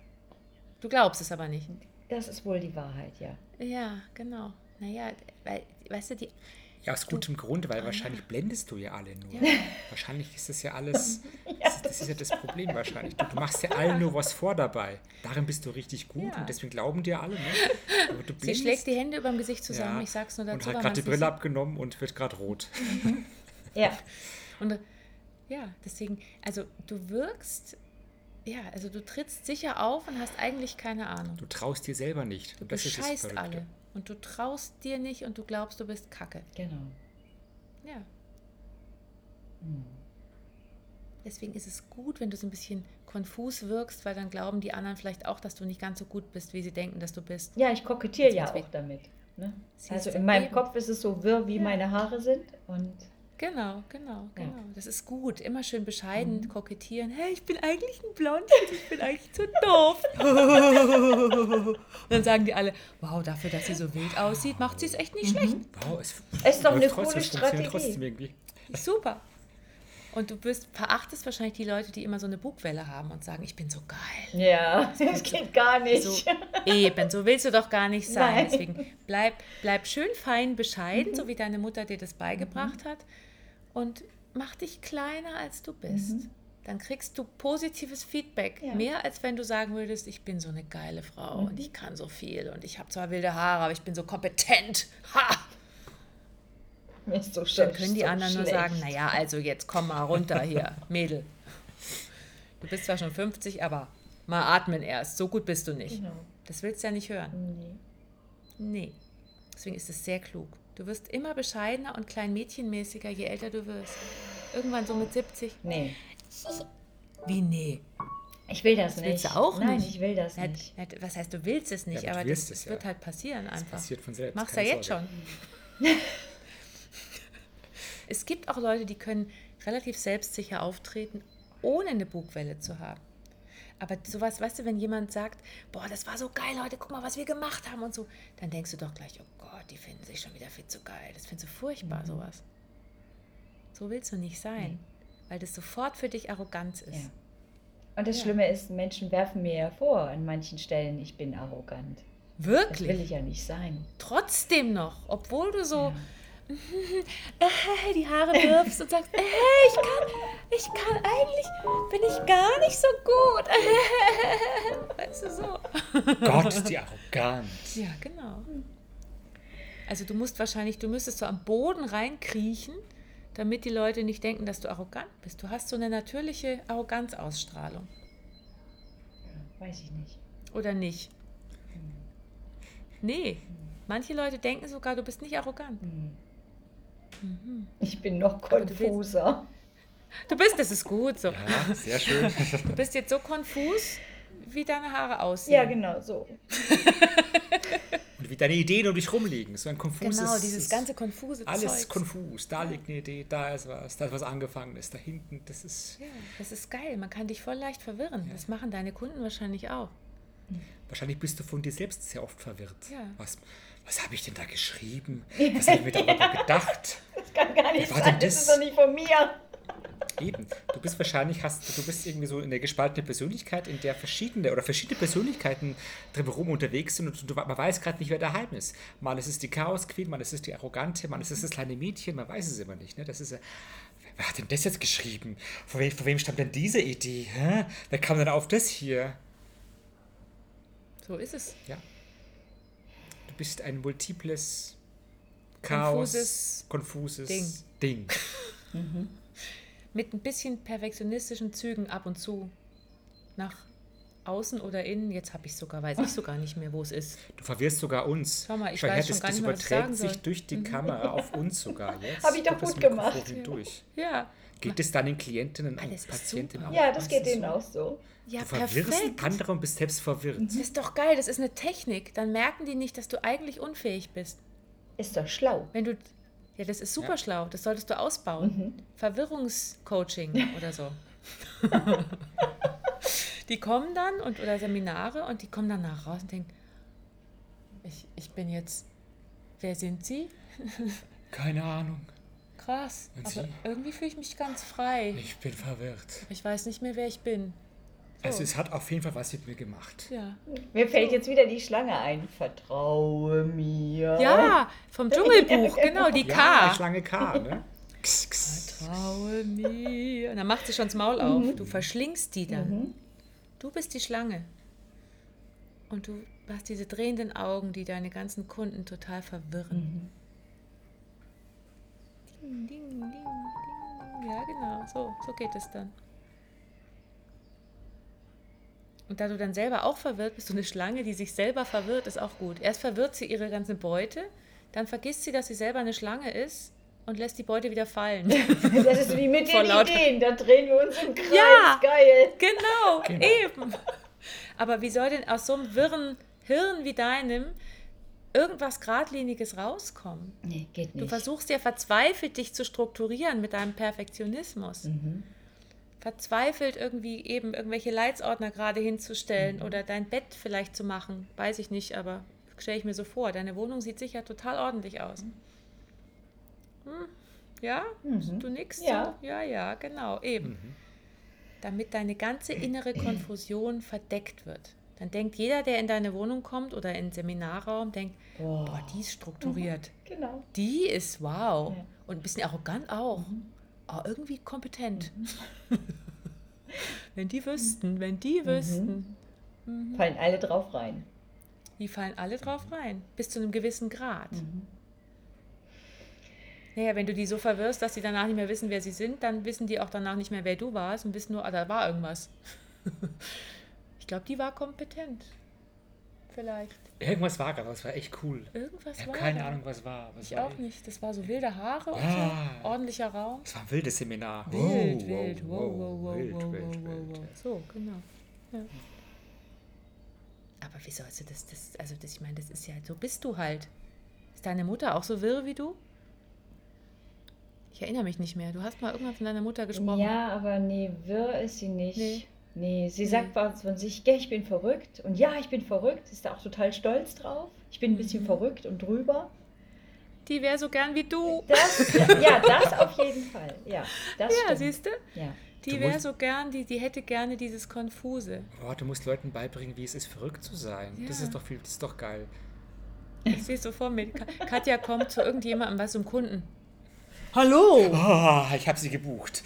Du glaubst es aber nicht. Das ist wohl die Wahrheit, ja. Ja, genau. Naja, weil, weißt du, die. Ja, aus gutem Grund, weil ah, wahrscheinlich ja. blendest du ja alle nur. Ja. Wahrscheinlich ist das ja alles, ja, das, das, ist ja das Problem wahrscheinlich. Du, du, machst ja allen nur was vor dabei. Darin bist du richtig gut und deswegen glauben dir alle. Ne? Aber du Sie schlägt die Hände über dem Gesicht zusammen, ich sag's nur dazu. Und hat gerade die Brille abgenommen und wird gerade rot. Ja. Und ja, deswegen, also du wirkst, ja, also du trittst sicher auf und hast eigentlich keine Ahnung. Du traust dir selber nicht. Du und das bescheißt ist alle. Und du traust dir nicht und du glaubst, du bist Kacke. Genau. Ja. Hm. Deswegen ist es gut, wenn du so ein bisschen konfus wirkst, weil dann glauben die anderen vielleicht auch, dass du nicht ganz so gut bist, wie sie denken, dass du bist. Ja, ich kokettiere ja auch damit. Ne? Also in meinem Kopf ist es so wirr, wie ja. meine Haare sind und Genau, genau, genau. Ja. Das ist gut. Immer schön bescheiden mhm. kokettieren. Hey, ich bin eigentlich ein Blond, ich bin eigentlich zu doof. Und dann sagen die alle, wow, dafür, dass sie so wild aussieht, macht sie es echt nicht mhm. schlecht. Wow, es, es ist doch eine coole Strategie. Super. Und du bist, verachtest wahrscheinlich die Leute, die immer so eine Bugwelle haben und sagen, ich bin so geil. Ja, das geht gar nicht. So, eben, so willst du doch gar nicht sein. Nein. Deswegen bleib, bleib schön fein bescheiden, mhm. so wie deine Mutter dir das beigebracht mhm. hat und mach dich kleiner, als du bist. Mhm. Dann kriegst du positives Feedback. Ja. Mehr als wenn du sagen würdest, ich bin so eine geile Frau mhm. und ich kann so viel und ich habe zwar wilde Haare, aber ich bin so kompetent. Ha! Ist so Dann können die so anderen schlecht. nur sagen, naja, also jetzt komm mal runter hier, Mädel. Du bist zwar schon 50, aber mal atmen erst. So gut bist du nicht. Genau. Das willst du ja nicht hören. Nee. Nee. Deswegen ist es sehr klug. Du wirst immer bescheidener und kleinmädchenmäßiger, je älter du wirst. Irgendwann so mit 70. Nee. Wie nee? Ich will das, Das nicht. willst du auch Nein, nicht. ich will das nicht. Was heißt, du willst es nicht, Ja, aber willst das, es, das wird ja. halt passieren Das einfach. passiert von selbst. Machst du ja jetzt Sorge. schon. es gibt auch Leute, die können relativ selbstsicher auftreten, ohne eine Bugwelle zu haben. Aber sowas, weißt du, wenn jemand sagt, boah, das war so geil heute, guck mal, was wir gemacht haben und so, dann denkst du doch gleich, oh Gott, die finden sich schon wieder viel zu geil. Das findest du furchtbar, sowas. So willst du nicht sein, weil das sofort für dich Arroganz ist. Ja. Und das Ja. Schlimme ist, Menschen werfen mir ja vor an manchen Stellen, ich bin arrogant. Das will Wirklich? ich ja nicht sein. Trotzdem noch, obwohl du so Ja. Äh, die Haare wirfst und sagst, äh, ich kann, ich kann eigentlich, bin ich gar nicht so gut. Weißt du so? Gott, die Arroganz. Ja, genau. Also du musst wahrscheinlich, du müsstest so am Boden reinkriechen, damit die Leute nicht denken, dass du arrogant bist. Du hast so eine natürliche Arroganzausstrahlung. Weiß ich nicht. Oder nicht? Nee. Manche Leute denken sogar, du bist nicht arrogant. Ich bin noch konfuser. Du bist, das ist gut so. Ja, sehr schön. Du bist jetzt so konfus, wie deine Haare aussehen. Ja, genau so. Und wie deine Ideen um dich rumliegen. So ein konfuses... Genau, dieses ganze konfuse Alles Zeugs. konfus. Da liegt eine Idee, da ist was, da ist was angefangen ist, da hinten, das ist... Ja, das ist geil. Man kann dich voll leicht verwirren. Das machen deine Kunden wahrscheinlich auch. Wahrscheinlich bist du von dir selbst sehr oft verwirrt. Ja. Was, was habe ich denn da geschrieben? Was habe ich mir darüber gedacht? Das kann gar nicht war sein. Das das? ist doch nicht von mir. Eben. Du bist wahrscheinlich, hast, du bist irgendwie so in der gespaltene Persönlichkeit, in der verschiedene oder verschiedene Persönlichkeiten drumherum unterwegs sind und du, man weiß gerade nicht, wer daheim ist. Mal ist es die Chaos Queen, mal ist es die Arrogante, mal ist es das kleine Mädchen, man weiß es immer nicht. Ne? Das ist wer hat denn das jetzt geschrieben? Von wem, von wem stammt denn diese Idee? Hä? Wer kam denn auf das hier? So ist es. Ja. Du bist ein multiples Chaos, Konfuses konfuses Ding. Ding. Mit ein bisschen perfektionistischen Zügen ab und zu. Nach außen oder innen. Jetzt habe ich sogar, weiß ich sogar nicht mehr, wo es ist. Du verwirrst sogar uns. Schau mal, ich Schau weiß das, schon gar nicht mehr, was ich überträgt sich soll. Mhm. durch die Kamera auf uns sogar jetzt. Hab ich doch gut gemacht. Hindurch. Ja. Geht es deinen Klientinnen und Alles Patientinnen auch? Ja, das geht denen so? auch so. Ja, Du verwirrst perfekt. andere und bist selbst verwirrt. Das ist doch geil, das ist eine Technik. Dann merken die nicht, dass du eigentlich unfähig bist. Ist doch schlau. Wenn du. Ja, das ist super Ja. schlau. Das solltest du ausbauen. Verwirrungscoaching oder so. die kommen dann und oder Seminare und die kommen dann nach raus und denken, ich, ich bin jetzt. Wer sind sie? Keine Ahnung. Krass. Und aber Sie? irgendwie fühle ich mich ganz frei. Ich bin verwirrt. Ich weiß nicht mehr, wer ich bin. Also es hat auf jeden Fall was mit mir gemacht. Ja. Mir fällt jetzt wieder die Schlange ein. Vertraue mir. Ja, vom Dschungelbuch, genau, die Ja, K. Schlange K, ne? X, x. Traue mir. Und dann macht sie schon das Maul auf. Du verschlingst die dann. Du bist die Schlange. Und du hast diese drehenden Augen, die deine ganzen Kunden total verwirren. Ding, ding, ding, ding. Ja, genau. So, so geht es dann. Und da du dann selber auch verwirrt bist, so eine Schlange, die sich selber verwirrt, ist auch gut. Erst verwirrt sie ihre ganze Beute, dann vergisst sie, dass sie selber eine Schlange ist und lässt die Beute wieder fallen. Das ist wie mit den Ideen. Da drehen wir uns im Kreis. Ja. Geil. Genau, eben. Aber wie soll denn aus so einem wirren Hirn wie deinem irgendwas Geradliniges rauskommen? Nee, geht Du nicht. versuchst ja verzweifelt, dich zu strukturieren mit deinem Perfektionismus. Verzweifelt irgendwie eben irgendwelche Leitsordner gerade hinzustellen oder dein Bett vielleicht zu machen. Weiß ich nicht, aber stelle ich mir so vor. Deine Wohnung sieht sicher total ordentlich aus. Hm. Ja? Du nix? Ja. So? Ja, ja, genau, eben. Damit deine ganze innere Konfusion verdeckt wird. Dann denkt jeder, der in deine Wohnung kommt oder in den Seminarraum, denkt, boah, die ist strukturiert. Genau. Die ist wow. Ja. Und ein bisschen arrogant auch. Aber irgendwie kompetent. wenn die wüssten, wenn die wüssten. Fallen alle drauf rein. Die fallen alle drauf rein. Bis zu einem gewissen Grad. Naja, wenn du die so verwirrst, dass sie danach nicht mehr wissen, wer sie sind, dann wissen die auch danach nicht mehr, wer du warst und wissen nur, ah, da war irgendwas. ich glaube, die war kompetent. Vielleicht. Irgendwas war da, das war echt cool. Irgendwas Ich war habe keine da. Ahnung, was war. Was Ich war auch nicht. Das war so wilde Haare und Ah. so. Ordentlicher Raum. Es war ein wildes Seminar. Wild, Wow, wild. Wow, wow, wow, wild, wow, wild, wow, wild. wow, wow. So, genau. Ja. Aber wie sollst du das, das, also das, ich meine, das ist ja, so bist du halt. Ist deine Mutter auch so wirr wie du? Ich erinnere mich nicht mehr. Du hast mal irgendwann von deiner Mutter gesprochen. Ja, aber nee, wirr ist sie nicht. Nee. Nee, sie sagt was von sich, "Gell, ich bin verrückt. Und ja, ich bin verrückt, ist da auch total stolz drauf. Ich bin ein Mhm. bisschen verrückt und drüber. Die wäre so gern wie du. Das, ja, das auf jeden Fall. Ja, das Ja, stimmt. siehst du? Ja. Die wäre so gern, die, die hätte gerne dieses Konfuse. Boah, du musst Leuten beibringen, wie es ist, verrückt zu sein. Das Ja. ist doch viel, das ist doch geil. Ich sehe es so vor mir. Ka- Katja kommt zu irgendjemandem, was zum Kunden. Hallo! Ah, ich habe sie gebucht.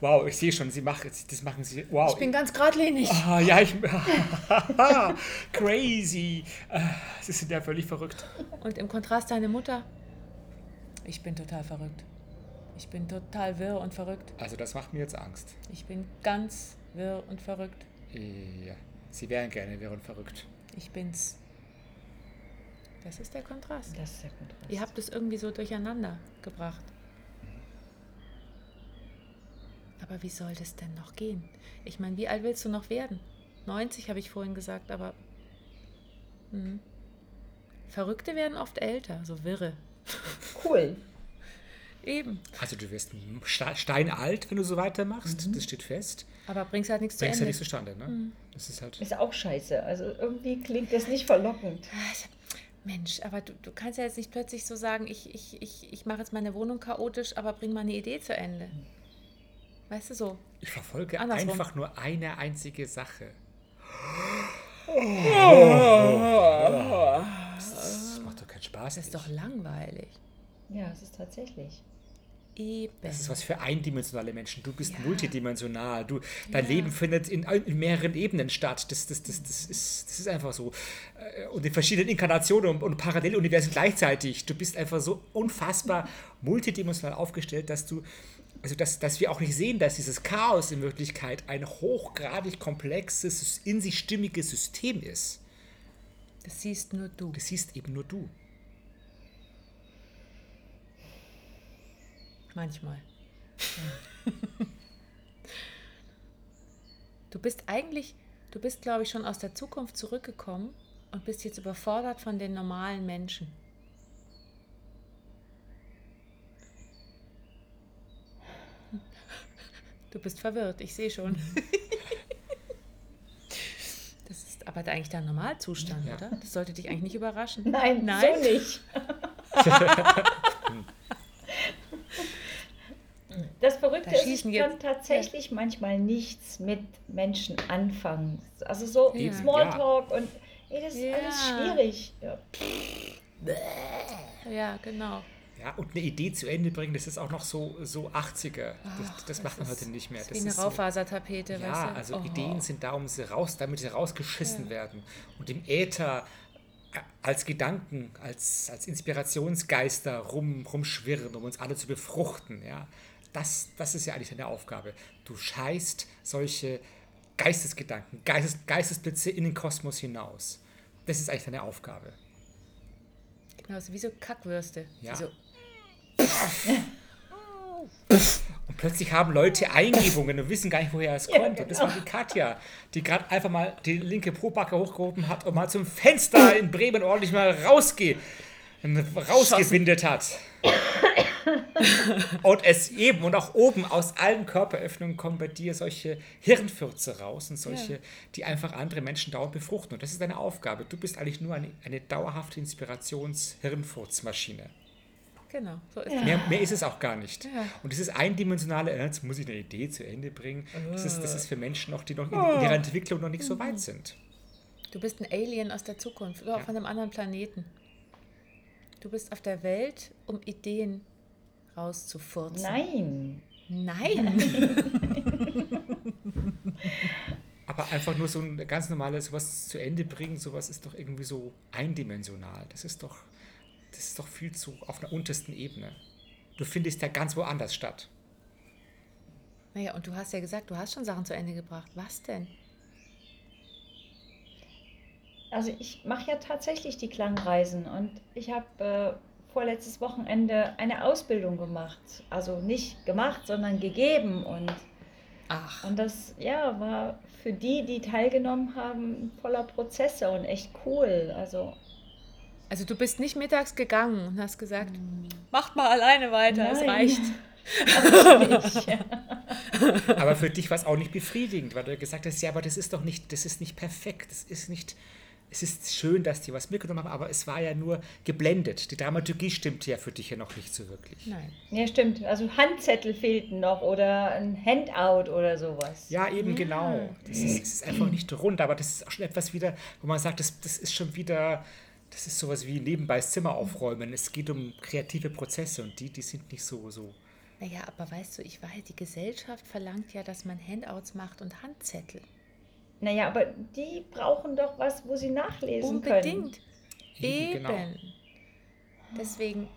Wow, ich sehe schon, sie machen, das machen sie. Wow. Ich bin ganz geradlinig. ah, ja, ich. crazy. Ah, Sie sind ja völlig verrückt. Und im Kontrast deine Mutter. Ich bin total verrückt. Ich bin total wirr und verrückt. Also, das macht mir jetzt Angst. Ich bin ganz wirr und verrückt. Ja, sie wären gerne, wären verrückt. Ich bin's. Das ist der Kontrast. Das ist der Kontrast. Ihr habt es irgendwie so durcheinander gebracht. Aber wie soll das denn noch gehen? Ich meine, wie alt willst du noch werden? 90 habe ich vorhin gesagt, aber hm. Verrückte werden oft älter, so wirre. Cool. Eben. Also, du wirst ste- steinalt, wenn du so weitermachst. Das steht fest. Aber bringst halt nichts zu Bringst ja Ende. nicht zustande, ne? Das ist halt. Ist auch scheiße. Also irgendwie klingt das nicht verlockend. Mensch, aber du, du kannst ja jetzt nicht plötzlich so sagen, ich, ich, ich, ich mache jetzt meine Wohnung chaotisch, aber bring mal eine Idee zu Ende. Weißt du so? Ich verfolge Andersrum. einfach nur eine einzige Sache. Das macht doch keinen Spaß. Das ist doch langweilig. Ja, es ist tatsächlich. Eben. Das ist was für eindimensionale Menschen. Du bist Ja. multidimensional. Du, dein Ja. Leben findet in, in mehreren Ebenen statt. Das, das, das, das, ist, das ist einfach so. Äh, Und in verschiedenen Inkarnationen und, und Paralleluniversen gleichzeitig. Du bist einfach so unfassbar multidimensional aufgestellt, dass du, also dass, dass wir auch nicht sehen, dass dieses Chaos in Wirklichkeit ein hochgradig komplexes, in sich stimmiges System ist. Das siehst nur du. Das siehst eben nur du. Manchmal. du bist eigentlich, du bist, glaube ich, schon aus der Zukunft zurückgekommen und bist jetzt überfordert von den normalen Menschen. Du bist verwirrt, ich sehe schon. Das ist aber eigentlich dein Normalzustand, Ja. oder? Das sollte dich eigentlich nicht überraschen. Nein, Nein? so nicht. Das Verrückte Da ist, ich kann jetzt- tatsächlich manchmal nichts mit Menschen anfangen. Also so Ja. Smalltalk und ey, das ist Ja. alles schwierig. Ja. Ja, genau. Ja, und eine Idee zu Ende bringen, das ist auch noch so, so 80er. Das, das macht man heute nicht mehr. Das wie eine so- Raufasertapete, weißt Ja, also Oh. Ideen sind da, um sie raus, damit sie rausgeschissen werden. Und im Äther äh, als Gedanken, als, als Inspirationsgeister rum, rumschwirren, um uns alle zu befruchten. Ja? Das, das ist ja eigentlich deine Aufgabe. Du scheißt solche Geistesgedanken, Geistes, Geistesblitze in den Kosmos hinaus. Das ist eigentlich deine Aufgabe. Genau, so wie so Kackwürste. Ja. So, Und plötzlich haben Leute Eingebungen und wissen gar nicht, woher es kommt. Und das war die Katja, die gerade einfach mal die linke Probacke hochgehoben hat und mal zum Fenster in Bremen ordentlich mal rausge rausgewindet hat. und es eben und auch oben aus allen Körperöffnungen kommen bei dir solche Hirnfürze raus und solche, Ja. die einfach andere Menschen dauernd befruchten. Und das ist deine Aufgabe. Du bist eigentlich nur eine, eine dauerhafte Inspirations-Hirnfurzmaschine. Genau, so ist Mehr, mehr ist es auch gar nicht. Ja. Und dieses eindimensionale, äh, jetzt muss ich eine Idee zu Ende bringen, das ist, das ist für Menschen noch, die noch in, in ihrer Entwicklung noch nicht so Mhm. weit sind. Du bist ein Alien aus der Zukunft oder Ja. von einem anderen Planeten. Du bist auf der Welt, um Ideen rauszufurzen. Nein. Nein. Aber einfach nur so ein ganz normales sowas zu Ende bringen, sowas ist doch irgendwie so eindimensional. Das ist doch, ist doch viel zu auf einer untersten Ebene. Du findest ja ganz woanders statt. Naja, und du hast ja gesagt, du hast schon Sachen zu Ende gebracht. Was denn? Also ich mache ja tatsächlich die Klangreisen und ich habe äh, vorletztes Wochenende eine Ausbildung gemacht. Also nicht gemacht, sondern gegeben und Ach. Und das ja, war für die, die teilgenommen haben, voller Prozesse und echt cool. Also, also du bist nicht mittags gegangen und hast gesagt, macht mal alleine weiter, es reicht. aber für dich war es auch nicht befriedigend, weil du gesagt hast, ja, aber das ist doch nicht, das ist nicht perfekt, das ist nicht, es ist schön, dass die was mitgenommen haben, aber es war ja nur geblendet. Die Dramaturgie stimmte ja für dich ja noch nicht so wirklich. Nein. Ja, stimmt. Also Handzettel fehlten noch oder ein Handout oder sowas. Ja, eben ja. genau. Das ist, das ist, einfach nicht rund, aber das ist auch schon etwas wieder, wo man sagt, das, das ist schon wieder, das ist sowas wie nebenbei das Zimmer aufräumen. Es geht um kreative Prozesse und die, die sind nicht so, so. Naja, aber weißt du, ich weiß, die Gesellschaft verlangt ja, dass man Handouts macht und Handzettel. Naja, aber die brauchen doch was, wo sie nachlesen Unbedingt. können. Unbedingt. Eben. Genau. Deswegen,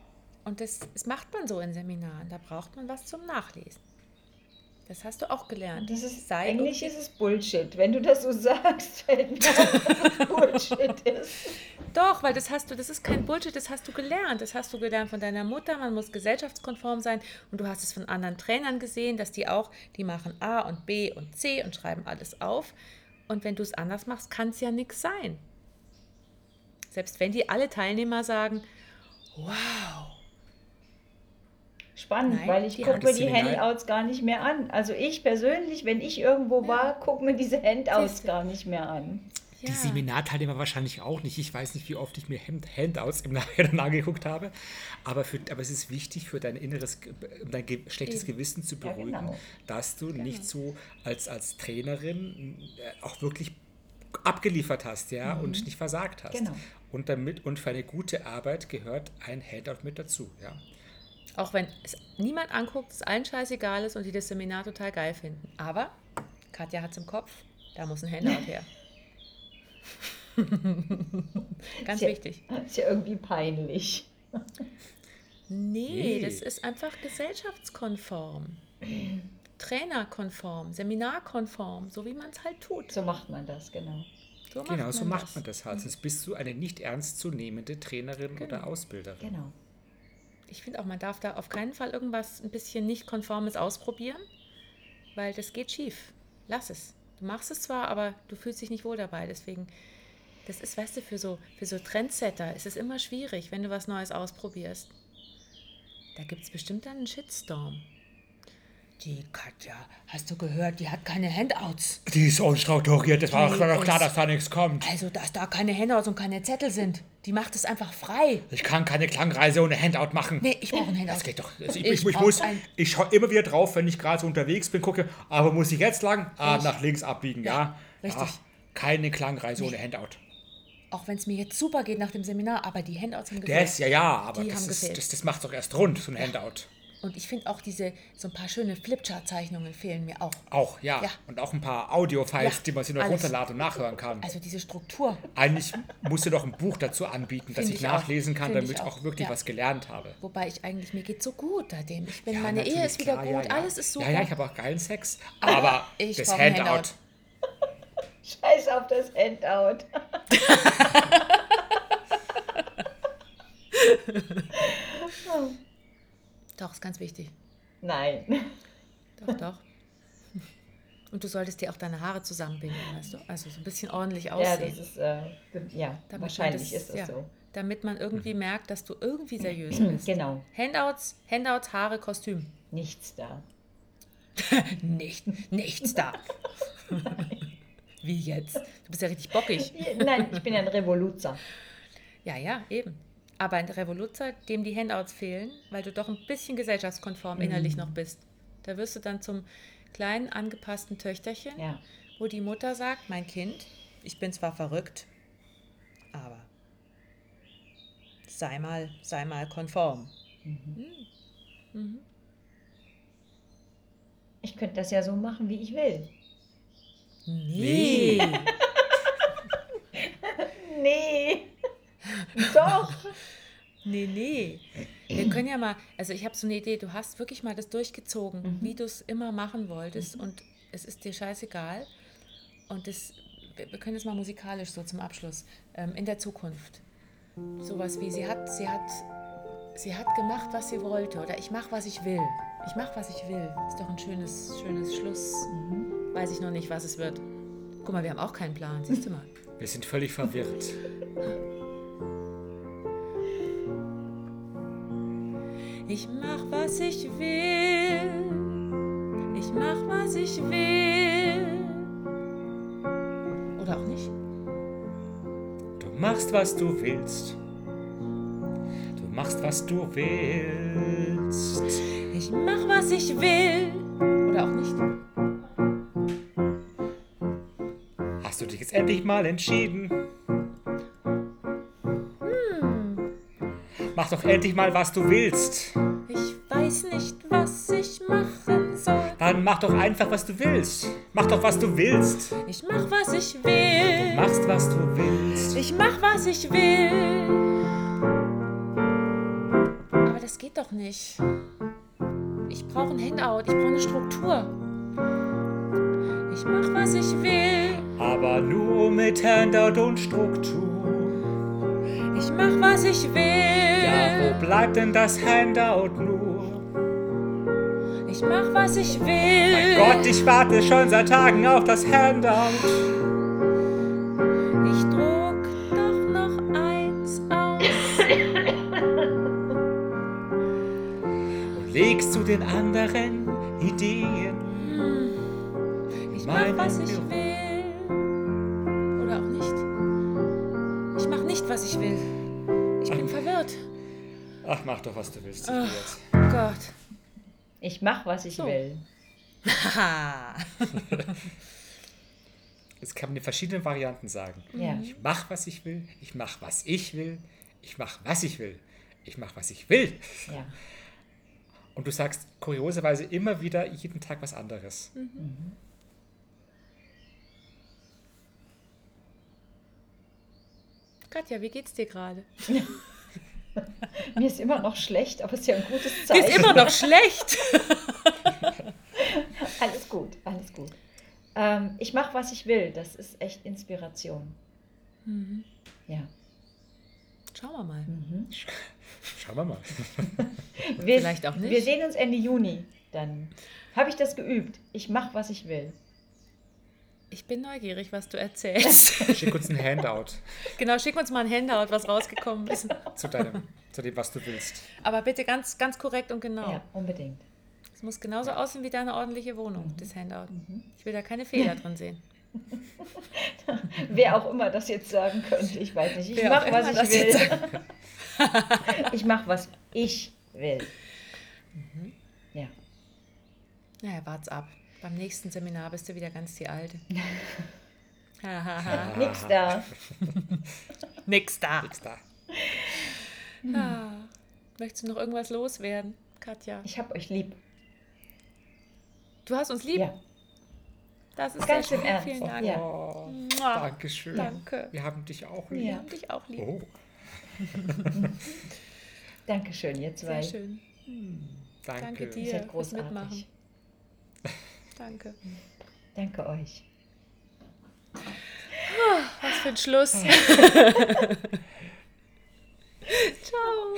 und das, das macht man so in Seminaren, da braucht man was zum Nachlesen. Das hast du auch gelernt. Das ist, Sei eigentlich ist es Bullshit. Wenn du das so sagst, fällt mir auf, Bullshit ist. Doch, weil das hast du, das ist kein Bullshit, das hast du gelernt. Das hast du gelernt von deiner Mutter, man muss gesellschaftskonform sein und du hast es von anderen Trainern gesehen, dass die auch, die machen A und B und C und schreiben alles auf. Und wenn du es anders machst, kann es ja nichts sein. Selbst wenn die alle Teilnehmer sagen, wow. Spannend, Nein, weil ich gucke mir die Handouts gar nicht mehr an. Also ich persönlich, wenn ich irgendwo ja. war, gucke mir diese Handouts gar nicht mehr an. Die ja. Seminarteilnehmer wahrscheinlich auch nicht. Ich weiß nicht, wie oft ich mir Handouts im Nachhinein angeguckt habe. Aber, für, aber es ist wichtig für dein inneres, um dein schlechtes Eben. Gewissen zu beruhigen, ja, genau. dass du genau. nicht so als, als Trainerin äh, auch wirklich abgeliefert hast, ja, mhm. und nicht versagt hast. Genau. Und damit und für eine gute Arbeit gehört ein Handout mit dazu, ja. Auch wenn es niemand anguckt, es allen scheißegal ist und die das Seminar total geil finden. Aber Katja hat es im Kopf, da muss ein Handout her. Ganz ist wichtig. Ja, ist ja irgendwie peinlich. Nee, nee, das ist einfach gesellschaftskonform. Trainerkonform, seminarkonform, so wie man es halt tut. So macht man das, genau. So macht genau, so macht das. man das halt. Sonst bist du eine nicht ernstzunehmende Trainerin genau. oder Ausbilderin. Genau. Ich finde auch, man darf da auf keinen Fall irgendwas ein bisschen nicht konformes ausprobieren, weil das geht schief. Lass es. Du machst es zwar, aber du fühlst dich nicht wohl dabei. Deswegen, das ist, weißt du, für so, für so Trendsetter ist es immer schwierig, wenn du was Neues ausprobierst. Da gibt es bestimmt dann einen Shitstorm. Die Katja, hast du gehört, die hat keine Handouts. Die ist unstrukturiert, das war doch klar, dass da nichts kommt. Also, dass da keine Handouts und keine Zettel sind. Die macht es einfach frei. Ich kann keine Klangreise ohne Handout machen. Nee, ich brauche ein Handout. Das geht doch. Also ich, ich, ich, muss, ich schaue immer wieder drauf, wenn ich gerade so unterwegs bin, gucke, aber muss ich jetzt lang? Ah, nach links abbiegen, ja. ja. Richtig. Ach, keine Klangreise nee. ohne Handout. Auch wenn es mir jetzt super geht nach dem Seminar, aber die Handouts haben gefehlt. Das, ja, ja, aber das, ist, das, das macht doch erst rund, so ein Handout. Und ich finde auch diese, so ein paar schöne Flipchart-Zeichnungen fehlen mir auch. Auch, ja. ja. Und auch ein paar Audio-Files, ja, die man sich noch runterladen und nachhören kann. Also diese Struktur. Eigentlich musst du doch ein Buch dazu anbieten, dass ich, ich nachlesen auch. kann, damit ich auch, auch wirklich ja. was gelernt habe. Wobei ich eigentlich, mir geht so gut seitdem. Ich bin, meine Ehe ist wieder klar, gut, alles ist super. Ja, ja, ich habe auch geilen Sex. Aber, aber das Handout. Handout. Scheiß auf das Handout. Doch, ist ganz wichtig. Nein. Doch, doch. Und du solltest dir auch deine Haare zusammenbinden, weißt du? Also so ein bisschen ordentlich aussehen. Ja, das ist, äh, ja damit wahrscheinlich das, ist das ja, so. Damit man irgendwie merkt, dass du irgendwie seriös bist. Genau. Handouts, Handouts, Haare, Kostüm. Nichts da. Nicht, nichts da. Wie jetzt? Du bist ja richtig bockig. Nein, ich bin ja ein Revoluzer. Ja, ja, eben. Aber ein Revoluzer, dem die Handouts fehlen, weil du doch ein bisschen gesellschaftskonform innerlich mhm. noch bist. Da wirst du dann zum kleinen angepassten Töchterchen, ja. wo die Mutter sagt, mein Kind, ich bin zwar verrückt, aber sei mal, sei mal konform. Mhm. Mhm. Ich könnte das ja so machen, wie ich will. Nee. nee. Doch. Nee, nee. Wir können ja mal, also ich habe so eine Idee, du hast wirklich mal das durchgezogen, mhm. wie du es immer machen wolltest mhm. und es ist dir scheißegal. Und das, wir können es mal musikalisch so zum Abschluss. Ähm, in der Zukunft. Sowas wie, sie hat, sie hat, sie hat gemacht, was sie wollte. Oder ich mache, was ich will. Ich mache, was ich will. Ist doch ein schönes, schönes Schluss. Mhm. Weiß ich noch nicht, was es wird. Guck mal, wir haben auch keinen Plan, siehst du mal. Wir sind völlig verwirrt. Ich mach, was ich will. Ich mach, was ich will. Oder auch nicht. Du machst, was du willst. Du machst, was du willst. Ich mach, was ich will. Oder auch nicht. Hast du dich jetzt endlich mal entschieden? Mach doch endlich mal, was du willst. Ich weiß nicht, was ich machen soll. Dann mach doch einfach, was du willst. Mach doch, was du willst. Ich mach, was ich will. Du machst, was du willst. Ich mach, was ich will. Aber das geht doch nicht. Ich brauche ein Handout. Ich brauche eine Struktur. Ich mach, was ich will. Aber nur mit Handout und Struktur. Ich mach, was ich will. Ja, wo bleibt denn das Handout nur? Ich mach, was ich will. Mein Gott, ich warte schon seit Tagen auf das Handout. Ich druck doch noch eins aus. Und legst zu den anderen Ideen. Ich mach, was ich will. Ich will. Ich bin verwirrt. Ach, mach doch, was du willst. Oh Gott. Ich mach, was ich So. will. Es kann man in verschiedenen Varianten sagen. Ja. Ich mach, was ich will. Ich mach, was ich will. Ich mach, was ich will. Ich mach, was ich will. ja. Und du sagst kurioserweise immer wieder jeden Tag was anderes. Katja, wie geht's dir gerade? Mir ist immer noch schlecht, aber es ist ja ein gutes Zeichen. ist immer noch schlecht. Alles gut, alles gut. Ähm, ich mache, was ich will. Das ist echt Inspiration. Ja. Schauen wir mal. Schauen wir mal. Wir, Vielleicht auch nicht. Wir sehen uns Ende Juni. Dann habe ich das geübt. Ich mache, was ich will. Ich bin neugierig, was du erzählst. Schick uns ein Handout genau, schick uns mal ein Handout, was rausgekommen ist. zu, deinem, zu dem, was du willst. Aber bitte ganz, ganz korrekt und genau. Ja, unbedingt. Es muss genauso aussehen wie deine ordentliche Wohnung, das Handout. Ich will da keine Fehler drin sehen. Wer auch immer das jetzt sagen könnte, ich weiß nicht. Ich mache, was ich will. ich mache, was ich will. Ja. Naja, wart's ab. Beim nächsten Seminar bist du wieder ganz die Alte. Nix da. Nix da. Nix da. Ah. Möchtest du noch irgendwas loswerden, Katja? Ich hab euch lieb. Du hast uns lieb. Ja. Das ist Ganz schön. Ernst. Vielen Dank. Ja. Oh. Dankeschön. Danke. Wir haben dich auch Wir lieb. Ja. haben dich auch lieb. Oh, Dankeschön, ihr zwei. Sehr schön. danke. Danke Ihr dir seid fürs großartig. Mitmachen. Danke. Danke euch. Oh, was für ein Schluss. Ciao.